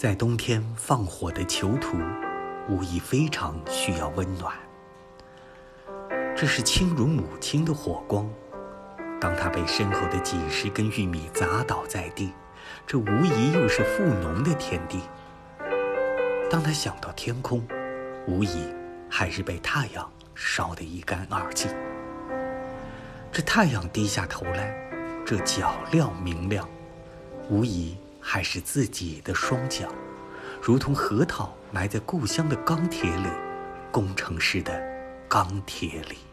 在冬天放火的囚徒，无疑非常需要温暖。这是轻如母亲的火光，当他被身后的几十根玉米砸倒在地，这无疑又是富农的天地。当他想到天空，无疑还是被太阳烧得一干二净。这太阳低下头来，这脚镣明亮，无疑还是自己的双脚，如同核桃埋在故乡的钢铁里，工程师的钢铁里。